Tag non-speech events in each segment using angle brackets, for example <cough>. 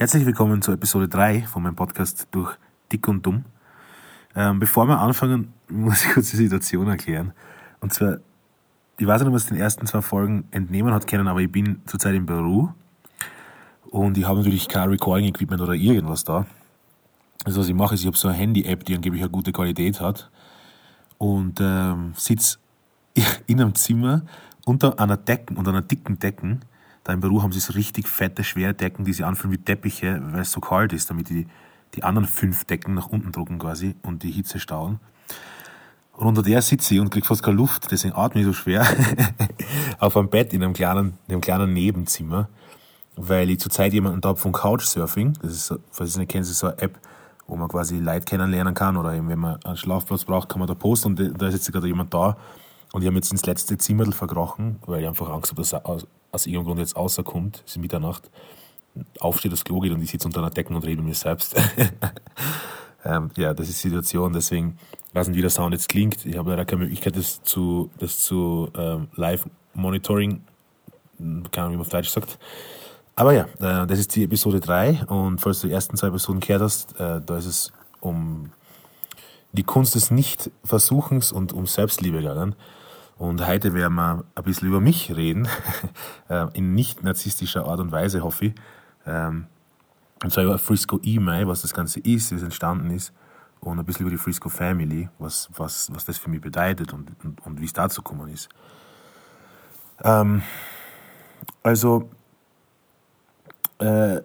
Herzlich willkommen zur Episode 3 von meinem Podcast durch Dick und Dumm. Ähm, bevor wir anfangen, <laughs> muss ich kurz die Situation erklären. Und zwar, ich weiß nicht, was den ersten zwei Folgen entnehmen hat können, aber ich bin zurzeit in Peru und ich habe natürlich kein Recording-Equipment oder irgendwas da. Also was ich mache, ist, ich habe so eine Handy-App, die angeblich eine gute Qualität hat und ähm, sitze <laughs> in einem Zimmer unter einer Decken, unter einer dicken Decken da im Büro haben sie so richtig fette, schwere Decken, die sie anfühlen wie Teppiche, weil es so kalt ist, damit die, die anderen fünf Decken nach unten drucken quasi und die Hitze stauen. Und unter der sitze ich und kriege fast keine Luft, deswegen atme ich so schwer <laughs> auf einem Bett in einem kleinen, in einem kleinen Nebenzimmer, weil ich zurzeit jemanden da habe von Couchsurfing. Das ist, falls ihr es nicht kennt, ist so eine App, wo man quasi Leute kennenlernen kann oder eben, wenn man einen Schlafplatz braucht, kann man da posten und da ist jetzt gerade jemand da und ich habe jetzt ins letzte Zimmer verkrochen, weil ich einfach Angst habe, dass er aus, aus irgendeinem Grund jetzt rauskommt, es ist Mitternacht, aufsteht, das Klo geht und ich sitze unter einer Decke und rede mit mir selbst. <laughs> ähm, ja, das ist die Situation, deswegen weiß nicht, wie der Sound jetzt klingt. Ich habe leider keine Möglichkeit, das zu, das zu ähm, Live-Monitoring, keine Ahnung, wie man Deutsch sagt. Aber ja, äh, das ist die Episode 3 und falls du die ersten zwei Episoden gehört hast, äh, da ist es um die Kunst des Nicht-Versuchens und um Selbstliebe gegangen. Und heute werden wir ein bisschen über mich reden, <laughs> äh, in nicht narzisstischer Art und Weise, hoffe ich. Ähm, und zwar über Frisco E-Mai, was das Ganze ist, wie es entstanden ist. Und ein bisschen über die Frisco Family, was, was, was das für mich bedeutet und, und, und wie es dazu gekommen ist. Ähm, also, äh,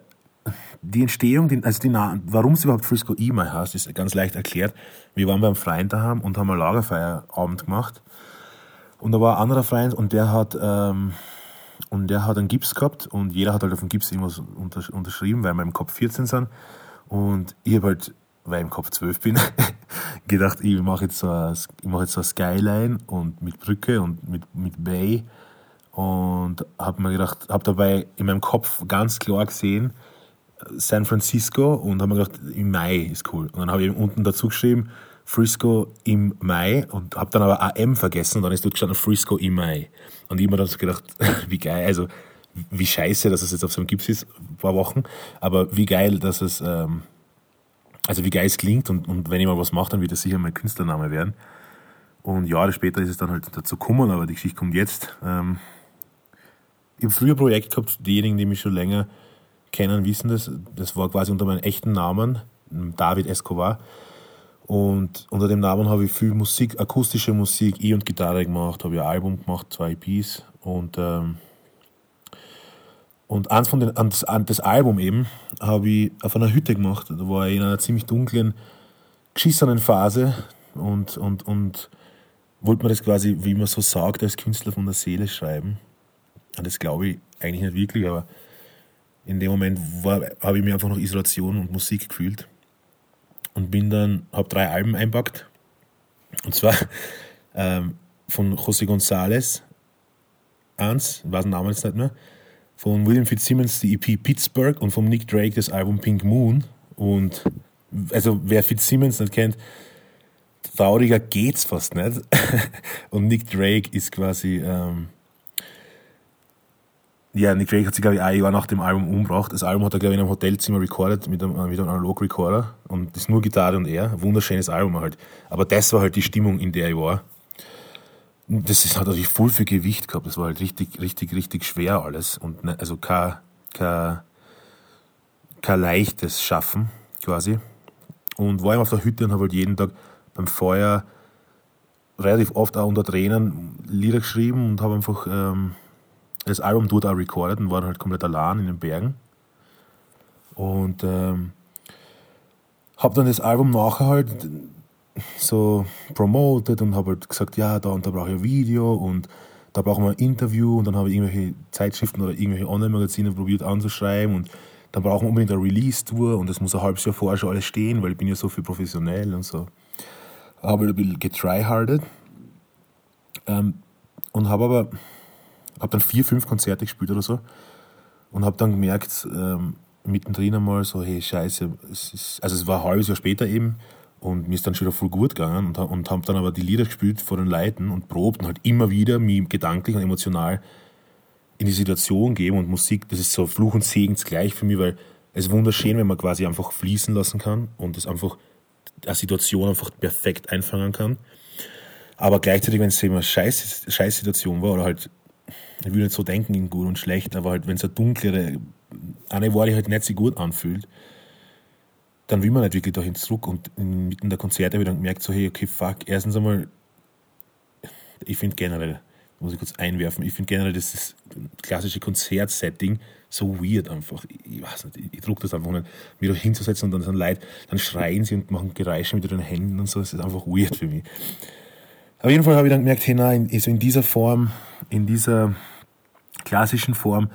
die Entstehung, also die, warum es überhaupt Frisco E-Mai heißt, ist ganz leicht erklärt. Wir waren beim Freund daheim und haben einen Lagerfeierabend gemacht. Und da war ein anderer Freund und der hat, ähm, und der hat einen Gips gehabt und jeder hat halt auf dem Gips irgendwas unterschrieben, weil wir im Kopf 14 sind. Und ich habe halt, weil ich im Kopf 12 bin, <laughs> gedacht, ich mache jetzt, so ein, ich mach jetzt so eine Skyline und mit Brücke und mit, mit Bay. Und habe mir gedacht, habe dabei in meinem Kopf ganz klar gesehen, San Francisco und habe mir gedacht, im Mai ist cool. Und dann habe ich unten dazu geschrieben, Frisco im Mai und habe dann aber AM vergessen und dann ist dort gestanden Frisco im Mai. Und ich habe mir dann so gedacht, <laughs> wie geil, also wie scheiße, dass es jetzt auf so einem Gips ist, ein paar Wochen, aber wie geil, dass es, ähm, also wie geil es klingt und, und wenn ich mal was mache, dann wird das sicher mein Künstlername werden. Und Jahre später ist es dann halt dazu gekommen, aber die Geschichte kommt jetzt. Ähm, habe früher ein Projekt gehabt, diejenigen, die mich schon länger kennen, wissen das. Das war quasi unter meinem echten Namen, David Escobar. Und unter dem Namen habe ich viel Musik, akustische Musik, E- und Gitarre gemacht, habe ich ein Album gemacht, zwei EPs. Und, ähm, und eins von den, das, das Album eben habe ich auf einer Hütte gemacht. Da war ich in einer ziemlich dunklen, geschissenen Phase und, und, und wollte mir das quasi, wie man so sagt, als Künstler von der Seele schreiben. Und das glaube ich eigentlich nicht wirklich, aber in dem Moment habe ich mir einfach noch Isolation und Musik gefühlt und bin dann, habe drei Alben einpackt. Und zwar <laughs> ähm, von José González, eins, weiß den Namen jetzt nicht mehr, von William Fitzsimmons die EP Pittsburgh und von Nick Drake das Album Pink Moon. Und also wer Fitzsimmons nicht kennt, trauriger geht's fast nicht. <laughs> und Nick Drake ist quasi ähm, ja, Nick Drake hat sich, glaube ich, ein Jahr nach dem Album umgebracht. Das Album hat er, glaube ich, in einem Hotelzimmer recorded mit einem, mit einem Analog-Recorder. Und das ist nur Gitarre und er. Wunderschönes Album halt. Aber das war halt die Stimmung, in der ich war. Das ist, hat natürlich voll viel Gewicht gehabt. Das war halt richtig, richtig, richtig schwer alles. Und ne, also kein, leichtes Schaffen, quasi. Und war immer auf der Hütte und habe halt jeden Tag beim Feuer relativ oft auch unter Tränen Lieder geschrieben und habe einfach, ähm, das Album dort auch recorded und war halt komplett allein in den Bergen. Und ähm, habe dann das Album nachher halt so promoted und habe halt gesagt, ja, da und da brauche ich ein Video und da brauchen wir ein Interview und dann habe ich irgendwelche Zeitschriften oder irgendwelche Online-Magazine probiert anzuschreiben und dann brauchen wir unbedingt eine Release-Tour und das muss ein halbes Jahr vorher schon alles stehen, weil ich bin ja so viel professionell und so. Habe halt ein bisschen getryhardet ähm, und habe aber habe dann vier, fünf Konzerte gespielt oder so und habe dann gemerkt, ähm, mittendrin einmal so, hey, scheiße, es ist, also es war ein halbes Jahr später eben Und mir ist dann schon wieder voll gut gegangen und, und habe dann aber die Lieder gespielt vor den Leuten und probt und halt immer wieder mich gedanklich und emotional in die Situation geben und Musik, das ist so Fluch und Segen gleich für mich, weil es ist wunderschön, wenn man quasi einfach fließen lassen kann und es einfach eine Situation einfach perfekt einfangen kann. Aber gleichzeitig, wenn es immer Scheiß, Scheißsituation war oder halt, ich will nicht so denken in gut und schlecht, aber halt, wenn es eine dunklere, eine war, die halt nicht so gut anfühlt, dann will man nicht wirklich dahin zurück und mitten der Konzerte habe ich dann gemerkt, so, hey, okay, fuck, erstens einmal, ich finde generell, muss ich kurz einwerfen, ich finde generell das klassische Konzertsetting so weird einfach. Ich, weiß nicht, ich, ich druck das einfach nicht, mich da hinzusetzen und dann sind Leute, dann schreien sie und machen Geräusche mit ihren Händen und so, das ist einfach weird für mich. Auf jeden Fall habe ich dann gemerkt, hey, nein, also in dieser Form, in dieser klassischen Form,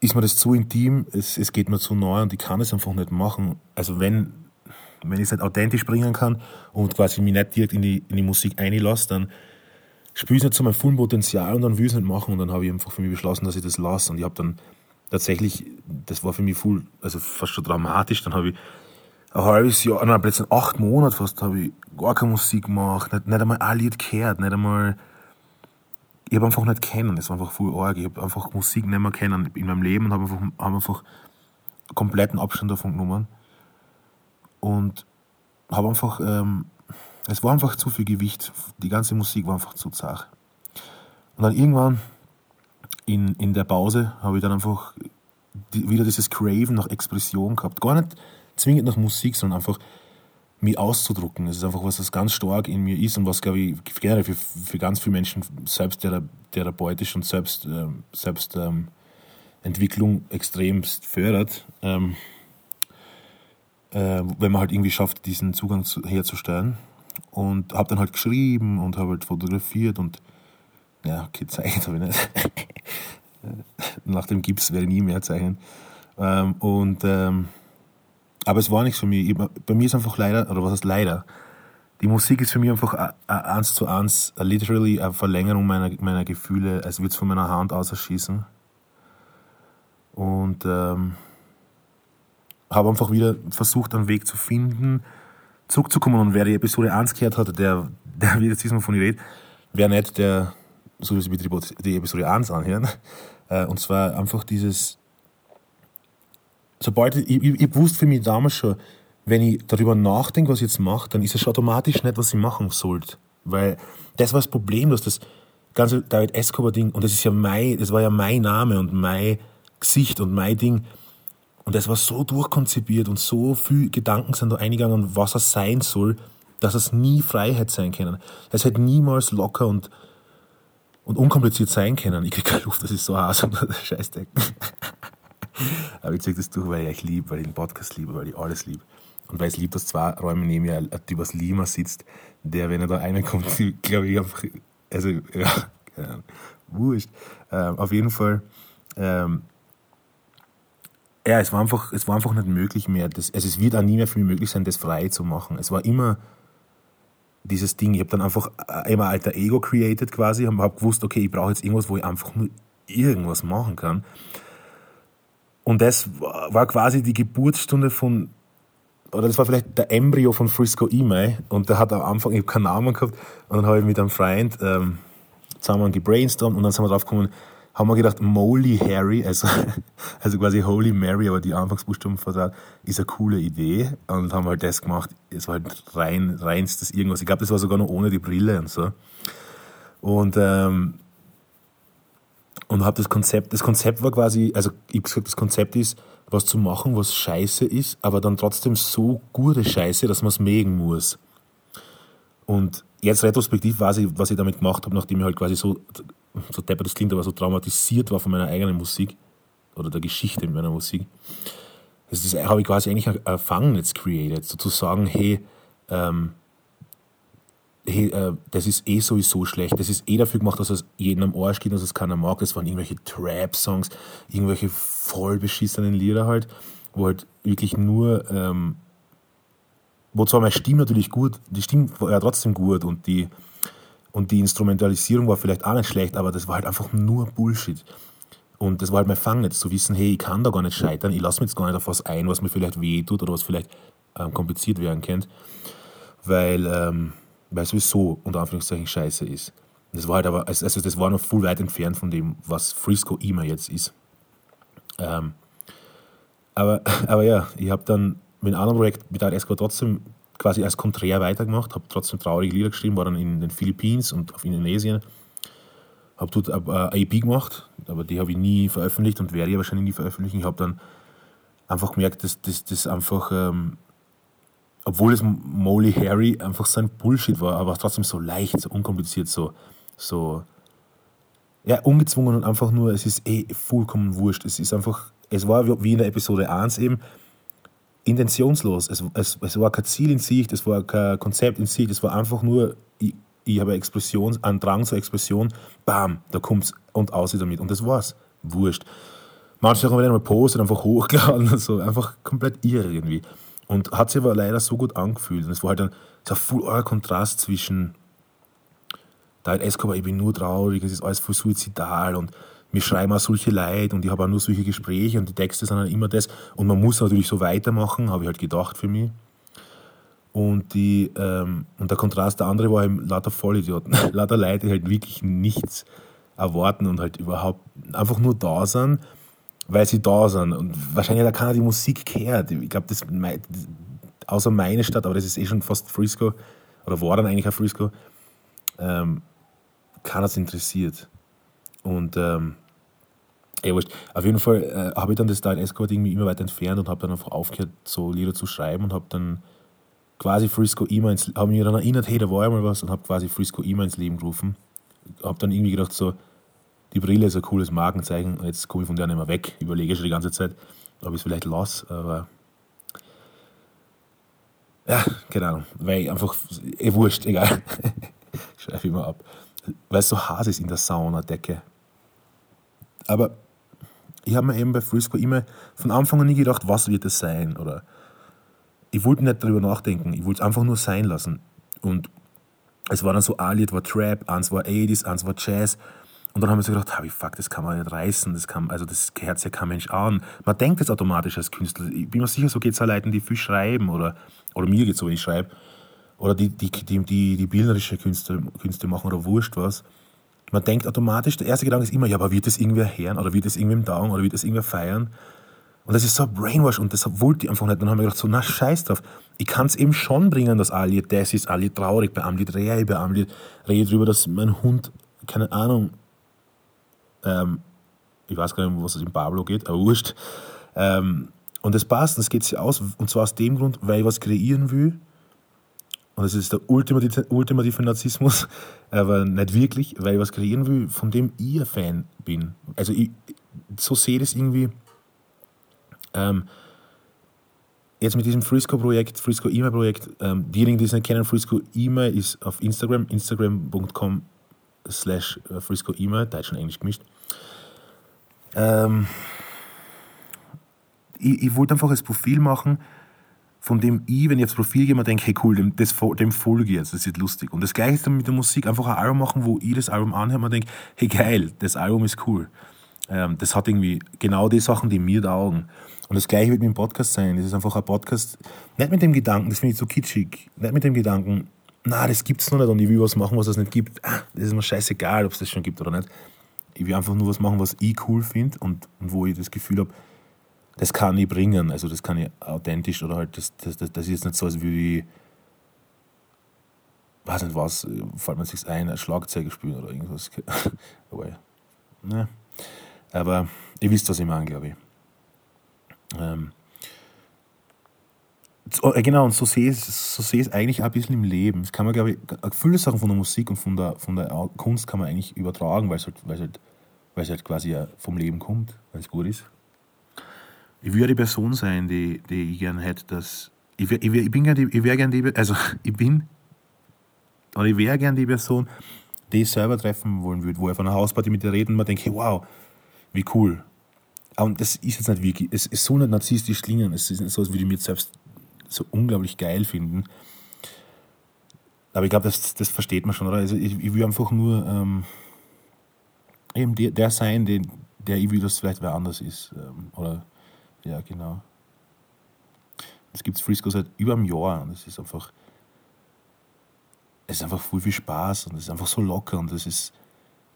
ist mir das zu intim, es, es geht mir zu neu und ich kann es einfach nicht machen. Also wenn, wenn ich es nicht authentisch bringen kann und quasi mich nicht direkt in die, in die Musik einlasse, dann spiele ich es nicht zu meinem vollen Potenzial und dann will ich es nicht machen und dann habe ich einfach für mich beschlossen, dass ich das lasse und ich habe dann tatsächlich, das war für mich voll, also fast schon dramatisch, dann habe ich ein halbes Jahr, nein, plötzlich acht Monate fast, habe ich gar keine Musik gemacht, nicht, nicht einmal ein Lied gehört, nicht einmal ich habe einfach nicht kennen, das war einfach voll arg. Ich habe einfach Musik nicht mehr kennen in meinem Leben und habe einfach, hab einfach kompletten Abstand davon genommen. Und habe einfach, ähm, es war einfach zu viel Gewicht. Die ganze Musik war einfach zu zart. Und dann irgendwann in, in der Pause habe ich dann einfach die, wieder dieses Craven nach Expression gehabt. Gar nicht zwingend nach Musik, sondern einfach mich auszudrucken. Das ist einfach was, das ganz stark in mir ist und was, glaube ich, generell für, für ganz viele Menschen selbst therapeutisch und selbst, ähm, selbst ähm, Entwicklung extremst fördert, ähm, äh, wenn man halt irgendwie schafft, diesen Zugang zu, herzustellen. Und habe dann halt geschrieben und habe halt fotografiert und ja, okay, gezeigt habe ich nicht. <laughs> Nach dem Gips werde ich nie mehr zeichnen. Ähm, und ähm, aber es war nichts für mich. Bei mir ist einfach leider, oder was heißt leider, die Musik ist für mich einfach eins zu eins, literally eine Verlängerung meiner, meiner Gefühle, als würde es von meiner Hand aus erschießen. Und ähm, habe einfach wieder versucht, einen Weg zu finden, zurückzukommen. Und wer die Episode 1 gehört hat, der, der wird jetzt diesmal von ihr reden, wer nicht, der sich bitte die Episode 1 anhören. Äh, und zwar einfach dieses, sobald ich, ich, ich wusste für mich damals schon, wenn ich darüber nachdenke, was ich jetzt mache, dann ist es schon automatisch nicht, was ich machen sollte. Weil das war das Problem, dass das ganze David Escobar-Ding, und das ist ja mein, das war ja mein Name und mein Gesicht und mein Ding. Und das war so durchkonzipiert und so viel Gedanken sind da eingegangen, was er sein soll, dass es nie Freiheit sein können. Es hätte niemals locker und, und unkompliziert sein können. Ich krieg keine Luft, das ist so heiß und <laughs> Scheißdecken. Aber ich zeige das durch, weil ich euch liebe, weil ich den Podcast liebe, weil ich alles liebe. Und weil es liebe, dass zwei Räume neben mir ein Typ aus Lima sitzt, der, wenn er da reinkommt, <laughs> glaube ich, einfach, also, ja, keine Ahnung, wurscht. Ähm, auf jeden Fall, ähm, ja, es war einfach, es war einfach nicht möglich mehr. Das, also es wird auch nie mehr für mich möglich sein, das frei zu machen. Es war immer dieses Ding. Ich habe dann einfach immer alter Ego created quasi, habe hab gewusst, okay, ich brauche jetzt irgendwas, wo ich einfach nur irgendwas machen kann. Und das war quasi die Geburtsstunde von, oder das war vielleicht der Embryo von Frisco Email. Und der hat am Anfang, ich habe keinen Namen gehabt, und dann habe ich mit einem Freund ähm, zusammen gebrainstormt und dann sind wir drauf gekommen, haben wir gedacht, Moly Harry, also, <laughs> also quasi Holy Mary, aber die Anfangsbuchstaben vertraut, ist eine coole Idee. Und haben halt das gemacht. Es war halt rein, reinstes irgendwas. Ich glaube, das war sogar noch ohne die Brille und so. Und ähm, und habe das Konzept, das Konzept war quasi, also ich gesagt, das Konzept ist, was zu machen, was scheiße ist, aber dann trotzdem so gute Scheiße, dass man es mögen muss. Und jetzt retrospektiv weiß ich, was ich damit gemacht habe, nachdem ich halt quasi so, so deppert das klingt, aber so traumatisiert war von meiner eigenen Musik oder der Geschichte in meiner Musik. Das habe ich quasi eigentlich ein Fangnetz created, sozusagen, hey, ähm, hey, äh, das ist eh sowieso schlecht, das ist eh dafür gemacht, dass es jedem am Arsch geht, dass es keiner mag. Das waren irgendwelche Trap-Songs, irgendwelche voll beschissenen Lieder halt, wo halt wirklich nur, ähm, wo zwar meine Stimme natürlich gut, die Stimme war ja trotzdem gut und die, und die Instrumentalisierung war vielleicht auch nicht schlecht, aber das war halt einfach nur Bullshit. Und das war halt mein Fangnetz, zu wissen, hey, ich kann da gar nicht scheitern, ich lasse mich jetzt gar nicht auf was ein, was mir vielleicht weh tut oder was vielleicht ähm, kompliziert werden könnte. weil, ähm, weil sowieso unter Anführungszeichen scheiße ist. Das war halt aber, also das war noch viel weit entfernt von dem, was Frisco immer jetzt ist. Ähm, aber, <laughs> aber ja, ich habe dann mit einem anderen Projekt mit Esco trotzdem quasi als Konträr weitergemacht, habe trotzdem traurige Lieder geschrieben, war dann in den Philippinen und auf Indonesien. Habe dort eine EP gemacht, aber die habe ich nie veröffentlicht und werde ich wahrscheinlich nie veröffentlichen. Ich habe dann einfach gemerkt, dass das einfach, ähm, obwohl es Molly Harry einfach so ein Bullshit war, aber trotzdem so leicht, so unkompliziert, so, so ja, ungezwungen und einfach nur, es ist eh vollkommen wurscht. Es ist einfach, es war wie in der Episode 1 eben, intentionslos. Es, es, es war kein Ziel in Sicht, es war kein Konzept in Sicht, es war einfach nur, ich, ich habe Explosion, einen Drang zur Explosion, bam, da kommt es und aus damit. Und das war's. Wurscht. Manche haben wieder mal postet, einfach hochgeladen, <laughs> so, einfach komplett irre irgendwie. Und hat sich aber leider so gut angefühlt. Und es war halt ein, so ein voll Kontrast zwischen da halt Escobar, ich bin nur traurig, es ist alles voll suizidal und wir schreiben auch solche Leid und ich habe auch nur solche Gespräche und die Texte sind dann immer das. Und man muss natürlich so weitermachen, habe ich halt gedacht für mich. Und, die, ähm, und der Kontrast, der andere war eben lauter Vollidioten, <laughs> lauter Leute, die halt wirklich nichts erwarten und halt überhaupt einfach nur da sind, weil sie da sind. Und wahrscheinlich hat keiner die Musik gehört. Ich glaube, das, außer meine Stadt, aber das ist eh schon fast Frisco, oder war dann eigentlich ein Frisco, ähm, keiner es interessiert. Und ähm, ja, wurscht. Auf jeden Fall äh, habe ich dann das Dial Escort irgendwie immer weiter entfernt und habe dann einfach aufgehört, so Lieder zu schreiben und habe dann quasi Frisco immer ins habe mich dann erinnert, hey, da war ja mal was und habe quasi Frisco immer ins Leben gerufen. Habe dann irgendwie gedacht, so, die Brille ist ein cooles Markenzeichen jetzt komme ich von der nicht mehr weg. Überlege schon die ganze Zeit, ob ich es vielleicht lasse, aber ja, keine Ahnung, weil ich einfach, eh wurscht, egal. <laughs> Schreibe immer ab. Weil es so heiß ist in der Saunadecke. Aber ich habe mir eben bei Frisco immer von Anfang an nie gedacht, was wird es sein? Oder ich wollte nicht darüber nachdenken, ich wollte es einfach nur sein lassen. Und es war dann so, ein Lied war Trap, eins war 80s, eins war Jazz. Und dann haben wir so gedacht, wie fuck, das kann man nicht reißen, das kann, also das gehört ja kein Mensch an. Man denkt das automatisch als Künstler. Ich bin mir sicher, so geht es auch Leuten, die viel schreiben oder, oder mir geht es so, wenn ich schreibe. Oder die, die, die, die, die bildnerische Künste, Künste machen oder wurscht was man denkt automatisch, der erste Gedanke ist immer, ja, aber wird das irgendwer hören oder wird das irgendwem dauern oder wird das irgendwer feiern? Und das ist so Brainwash und das wollte ich einfach nicht. Dann haben wir gedacht, so, na scheiß drauf. Ich kann es eben schon bringen, dass Ali das ist, Ali traurig, bei Ali Rehe, bei Ali rede drüber, dass mein Hund, keine Ahnung, ähm, ich weiß gar nicht, was es in Pablo geht, aber wurscht. Ähm, und das passt, das geht sich aus. Und zwar aus dem Grund, weil ich was kreieren will, und das ist der ultimative, ultimative Narzissmus, <laughs> aber nicht wirklich, weil ich was kreieren will, von dem ich ein Fan bin. Also ich, so sehe ich das irgendwie. Ähm, jetzt mit diesem Frisco-Projekt, Frisco-E-Mail-Projekt, ähm, diejenigen, die es nicht kennen, Frisco-E-Mail ist auf Instagram, instagram.com slash äh, Frisco-E-Mail, Deutsch und Englisch gemischt. Ähm, ich, ich wollte einfach das Profil machen, von dem ich, wenn ich aufs Profil gehe, mir denke, hey cool, dem, das, dem folge ich jetzt, das ist lustig. Und das gleiche ist dann mit der Musik, einfach ein Album machen, wo ich das Album anhöre und mir denke, hey geil, das Album ist cool. Ähm, das hat irgendwie genau die Sachen, die mir taugen. Und das gleiche wird mit dem Podcast sein. Das ist einfach ein Podcast, nicht mit dem Gedanken, das finde ich so kitschig, nicht mit dem Gedanken, na, das gibt's noch nicht und ich will was machen, was es nicht gibt. Ah, das ist mir scheißegal, ob es das schon gibt oder nicht. Ich will einfach nur was machen, was ich cool finde und, und wo ich das Gefühl habe, das kann ich bringen. Also das kann ich authentisch oder halt, das, das, das, das ist jetzt nicht so, als würde ich, weiß nicht was, fällt mir sich ein, ein spielen oder irgendwas. <laughs> Aber, ne. Aber ihr wisst, was ich meine, glaube ich. Ähm, äh, genau, und so sehe ich so sehe es eigentlich auch ein bisschen im Leben. Das kann man, glaube ich, viele Sachen von der Musik und von der, von der Kunst kann man eigentlich übertragen, weil es halt, weil es halt, weil es halt quasi vom Leben kommt, weil es gut ist ich würde die Person sein, die, die ich gerne hätte, dass. Ich, ich, ich bin gern die, ich wäre gern die, also <laughs> ich bin, oder ich wäre gern die Person, die ich selber treffen wollen würde, wo ich von einer Hausparty mit dir reden und man denke, wow, wie cool. Und das ist jetzt nicht wirklich, es ist so nicht narzisstisch klingen, es ist nicht so, als würde ich mich selbst so unglaublich geil finden. Aber ich glaube, das, das versteht man schon, oder? Also ich, ich will einfach nur ähm, eben der, der sein, den, der ich will, dass vielleicht wer anders ist. Ähm, oder ja, genau. Das gibt es Frisco seit über einem Jahr und das ist einfach es ist einfach viel, viel Spaß und es ist einfach so locker und es ist,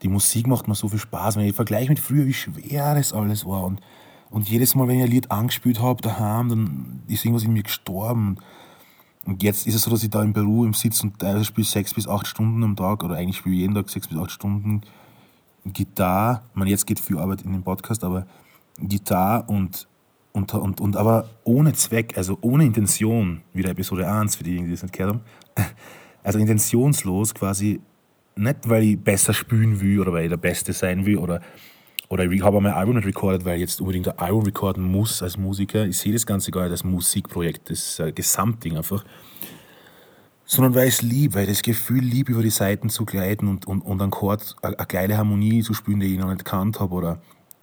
die Musik macht mir so viel Spaß. Wenn ich vergleiche mit früher, wie schwer das alles war und, und jedes Mal, wenn ich ein Lied angespielt habe daheim, dann ist irgendwas in mir gestorben. Und jetzt ist es so, dass ich da im Büro im Sitz und teilweise spiele sechs bis acht Stunden am Tag oder eigentlich spiele ich jeden Tag sechs bis acht Stunden Gitarre. Ich meine, jetzt geht viel Arbeit in den Podcast, aber Gitarre und, und, und, und aber ohne Zweck, also ohne Intention, wie der Episode 1, für diejenigen, die das nicht gehört haben. Also intentionslos quasi, nicht weil ich besser spielen will oder weil ich der Beste sein will oder oder ich habe mein Album nicht recorded, weil ich jetzt unbedingt ein Album recorden muss als Musiker. Ich sehe das Ganze gar nicht als Musikprojekt, das äh, Gesamtding einfach. Sondern weil ich es liebe, weil ich das Gefühl liebe, über die Seiten zu gleiten und, und, und einen Chord, eine, eine geile Harmonie zu spielen, die ich noch nicht gekannt habe oder,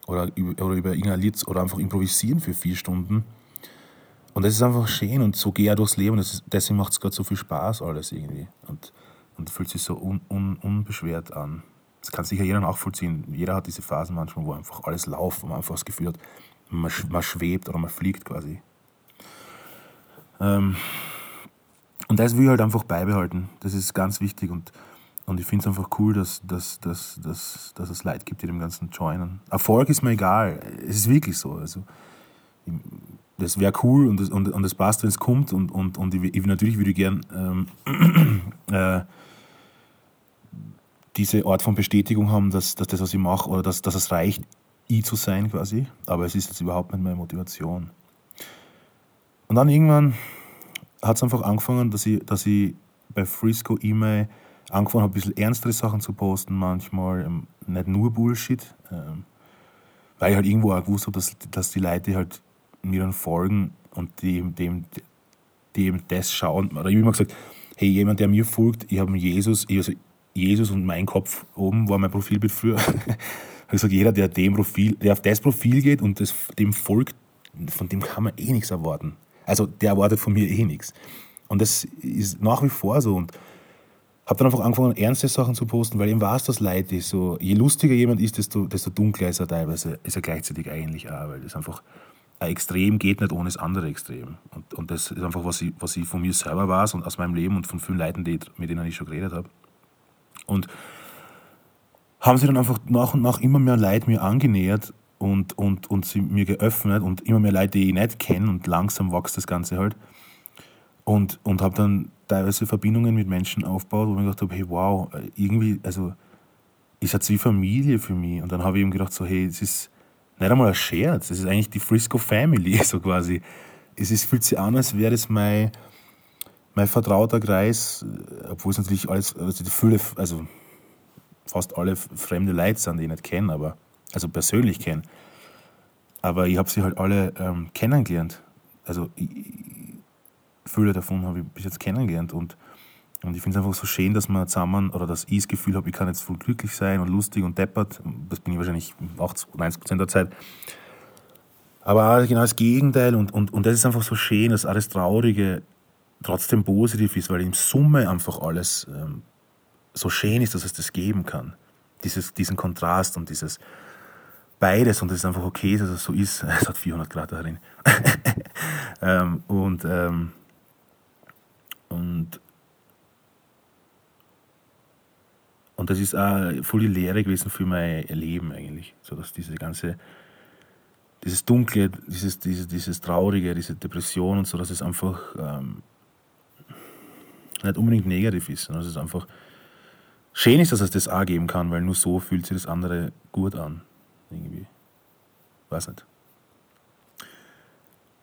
oder, über, oder über irgendein Lied oder einfach improvisieren für vier Stunden. Und das ist einfach schön und so gehe ich durchs Leben. Und deswegen macht es gerade so viel Spaß alles irgendwie. Und, und fühlt sich so un, un, unbeschwert an das kann sicher jeder nachvollziehen. Jeder hat diese Phasen manchmal, wo einfach alles läuft, wo man einfach das Gefühl hat, man, man schwebt oder man fliegt quasi. Ähm, und das will ich halt einfach beibehalten. Das ist ganz wichtig und, und ich finde es einfach cool, dass, dass, dass, dass, dass es Leute gibt, die dem Ganzen joinen. Erfolg ist mir egal. Es ist wirklich so. Also, das wäre cool und es und, und passt, wenn es kommt. Und, und, und ich, ich, natürlich würde ich gern ähm, <clears throat> äh, diese Art von Bestätigung haben, dass, dass das, was ich mache, oder dass, dass es reicht, ich zu sein quasi. Aber es ist jetzt überhaupt nicht meine Motivation. Und dann irgendwann hat es einfach angefangen, dass ich, dass ich bei Frisco E-Mail angefangen habe, ein bisschen ernstere Sachen zu posten, manchmal ähm, nicht nur Bullshit, ähm, weil ich halt irgendwo auch gewusst habe, dass, dass die Leute halt mir dann folgen und dem, dem, dem das schauen. Oder ich habe immer gesagt, hey, jemand, der mir folgt, ich habe Jesus, ich, also Jesus und mein Kopf oben war mein Profilbild früher. <laughs> ich gesagt, jeder, der dem Profil, der auf das Profil geht und das, dem folgt, von dem kann man eh nichts erwarten. Also der erwartet von mir eh nichts. Und das ist nach wie vor so. Und habe dann einfach angefangen, ernste Sachen zu posten, weil ihm war es das Leid ist. So, je lustiger jemand ist, desto, desto dunkler ist er teilweise, ist er gleichzeitig eigentlich auch, weil das einfach ein Extrem geht nicht ohne das andere Extrem. Und, und das ist einfach, was ich, was ich von mir selber weiß und aus meinem Leben und von vielen Leuten, die, mit denen ich schon geredet habe. Und haben sich dann einfach nach und nach immer mehr Leute mir angenähert und, und, und sie mir geöffnet und immer mehr Leute, die ich nicht kenne und langsam wächst das Ganze halt. Und, und habe dann teilweise Verbindungen mit Menschen aufgebaut, wo ich mir gedacht habe, hey wow, irgendwie, also ist jetzt wie Familie für mich. Und dann habe ich eben gedacht so, hey, es ist nicht einmal ein Scherz, es ist eigentlich die Frisco Family, <laughs> so quasi. Es ist, fühlt sich an, als wäre das mein mein vertrauter Kreis, obwohl es natürlich alles, also viele, also fast alle fremde Leute sind, die ich nicht kenne, aber also persönlich kenne. Aber ich habe sie halt alle ähm, kennengelernt. Also ich, viele davon habe ich bis jetzt kennengelernt und, und ich finde es einfach so schön, dass man zusammen oder dass ich das Gefühl habe, ich kann jetzt voll glücklich sein und lustig und deppert. Das bin ich wahrscheinlich 80, 90 Prozent der Zeit. Aber genau das Gegenteil und, und, und das ist einfach so schön, dass alles Traurige trotzdem positiv ist, weil im Summe einfach alles ähm, so schön ist, dass es das geben kann. Dieses, diesen Kontrast und dieses beides und es ist einfach okay, dass es so ist. <laughs> Es hat 400 Grad darin. <laughs> ähm, und, ähm, und, und das ist auch voll die Lehre gewesen für mein Leben eigentlich. So dass diese ganze, dieses Dunkle, dieses, dieses, dieses Traurige, diese Depression und so, dass es einfach ähm, nicht unbedingt negativ ist, sondern es ist einfach schön ist, dass es das auch geben kann, weil nur so fühlt sich das andere gut an. Irgendwie. Weiß nicht.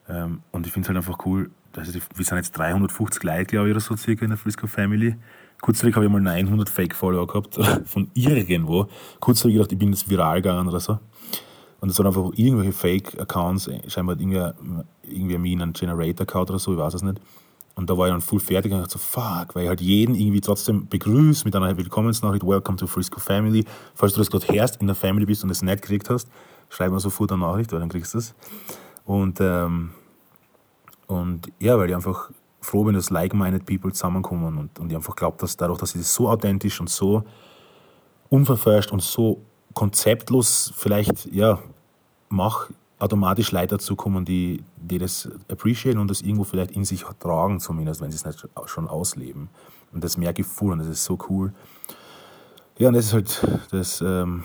Ähm, und ich finde es halt einfach cool, also die, wir sind jetzt 350 Leute, glaube ich, oder so circa in der Frisco Family. Kurzzeitig habe ich mal 900 Fake-Follower gehabt <laughs> von irgendwo. Kurzzeitig gedacht, ich bin jetzt viral gegangen oder so. Und es waren einfach irgendwelche Fake-Accounts, scheinbar hat irgendwer, irgendwer mir einen Generator-Account oder so, ich weiß es nicht. Und da war ich dann voll fertig und dachte so, fuck, weil ich halt jeden irgendwie trotzdem begrüße mit einer Willkommensnachricht, Welcome to Frisco Family. Falls du das gerade hörst, in der Family bist und es nicht gekriegt hast, schreib mir sofort eine Nachricht, weil dann kriegst du es. Und, ähm, und ja, weil ich einfach froh bin, dass like-minded People zusammenkommen und, und ich einfach glaube, dass dadurch, dass ich das so authentisch und so unverfälscht und so konzeptlos vielleicht, ja, mache, automatisch Leute dazukommen, die, die das appreciaten und das irgendwo vielleicht in sich tragen, zumindest, wenn sie es nicht schon ausleben. Und das merke ich voll und das ist so cool. Ja, und das ist halt das, ähm,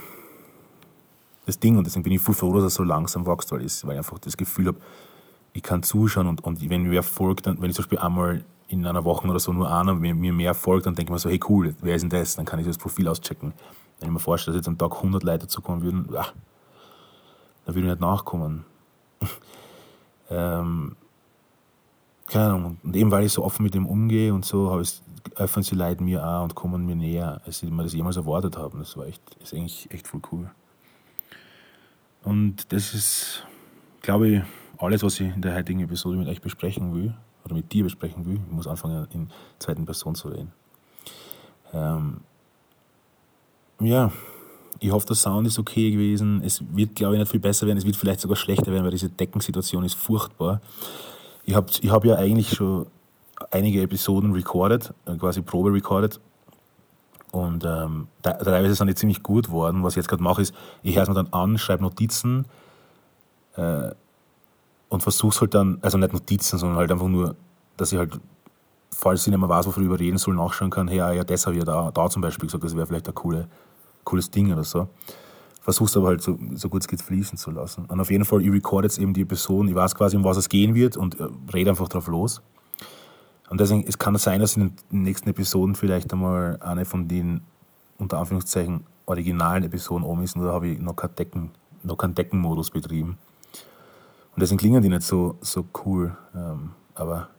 das Ding und deswegen bin ich voll froh, dass er so langsam wächst, weil ich, weil ich einfach das Gefühl habe, ich kann zuschauen und, und wenn mir folgt, dann, wenn ich zum Beispiel einmal in einer Woche oder so nur einer mir, mir mehr folgt, dann denke ich mir so, hey cool, wer ist denn das? Dann kann ich das Profil auschecken. Wenn ich mir vorstelle, dass jetzt am Tag 100 Leute dazukommen würden, ach, da würde ich nicht nachkommen. <laughs> ähm, keine Ahnung. Und eben weil ich so offen mit dem umgehe und so, ich, öffnen sie Leute mir auch und kommen mir näher, als sie mir das jemals erwartet haben. Das war echt, ist eigentlich echt voll cool. Und das ist, glaube ich, alles, was ich in der heutigen Episode mit euch besprechen will, oder mit dir besprechen will. Ich muss anfangen, in zweiten Person zu reden. Ähm, ja, ich hoffe, der Sound ist okay gewesen. Es wird, glaube ich, nicht viel besser werden. Es wird vielleicht sogar schlechter werden, weil diese Deckensituation ist furchtbar. Ich habe ich hab ja eigentlich schon einige Episoden recorded, äh, quasi Probe recorded. Und ähm, teilweise sind die ziemlich gut geworden. Was ich jetzt gerade mache, ist, ich höre es mir dann an, schreibe Notizen äh, und versuche es halt dann, also nicht Notizen, sondern halt einfach nur, dass ich halt, falls ich nicht mehr weiß, wofür ich überreden soll, nachschauen kann, hey, ja, das habe ich ja da, da zum Beispiel gesagt, das wäre vielleicht ein coole, cooles Ding oder so. Versuch's aber halt so, so gut es geht fließen zu lassen. Und auf jeden Fall, ich recorde jetzt eben die Episoden, ich weiß quasi, um was es gehen wird und äh, rede einfach drauf los. Und deswegen, es kann sein, dass in den nächsten Episoden vielleicht einmal eine von den, unter Anführungszeichen, originalen Episoden um ist, nur da habe ich noch keinen Decken, noch keinen Deckenmodus betrieben. Und deswegen klingen die nicht so, so cool. Ähm, aber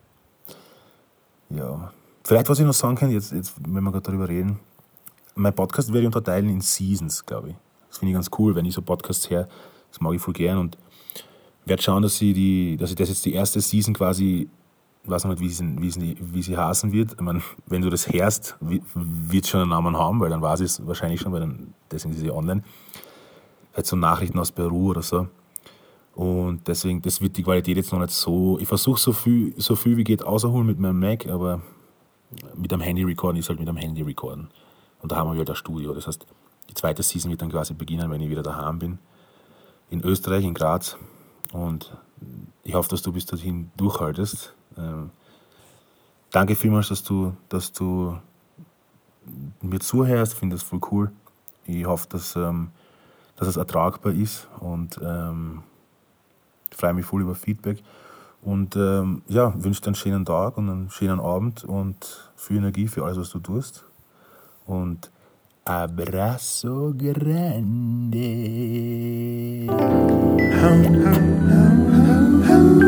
ja. Vielleicht, was ich noch sagen kann, jetzt, jetzt wenn wir gerade darüber reden, mein Podcast werde ich unterteilen in Seasons, glaube ich. Das finde ich ganz cool, wenn ich so Podcasts her, das mag ich voll gern und werde schauen, dass, ich die, dass ich das jetzt die erste Season quasi, weiß nicht, wie sie, wie sie, wie sie heißen wird. Ich meine, wenn du das hörst, wird es schon einen Namen haben, weil dann weiß ich es wahrscheinlich schon, weil dann, deswegen ist sie online. Halt so Nachrichten aus Peru oder so. Und deswegen, das wird die Qualität jetzt noch nicht so. Ich versuche so viel, so viel wie geht außerholen mit meinem Mac, aber mit einem Handy recorden ist halt mit einem Handy recorden. Und da haben wir wieder das Studio. Das heißt, die zweite Season wird dann quasi beginnen, wenn ich wieder daheim bin. In Österreich, in Graz. Und ich hoffe, dass du bis dorthin durchhaltest. Ähm, danke vielmals, dass du, dass du mir zuhörst. Ich finde das voll cool. Ich hoffe, dass, ähm, dass es ertragbar ist und ähm, ich freue mich voll über Feedback. Und ähm, ja, wünsche dir einen schönen Tag und einen schönen Abend und viel Energie für alles, was du tust. Und abrazo grande. Hum, hum, hum,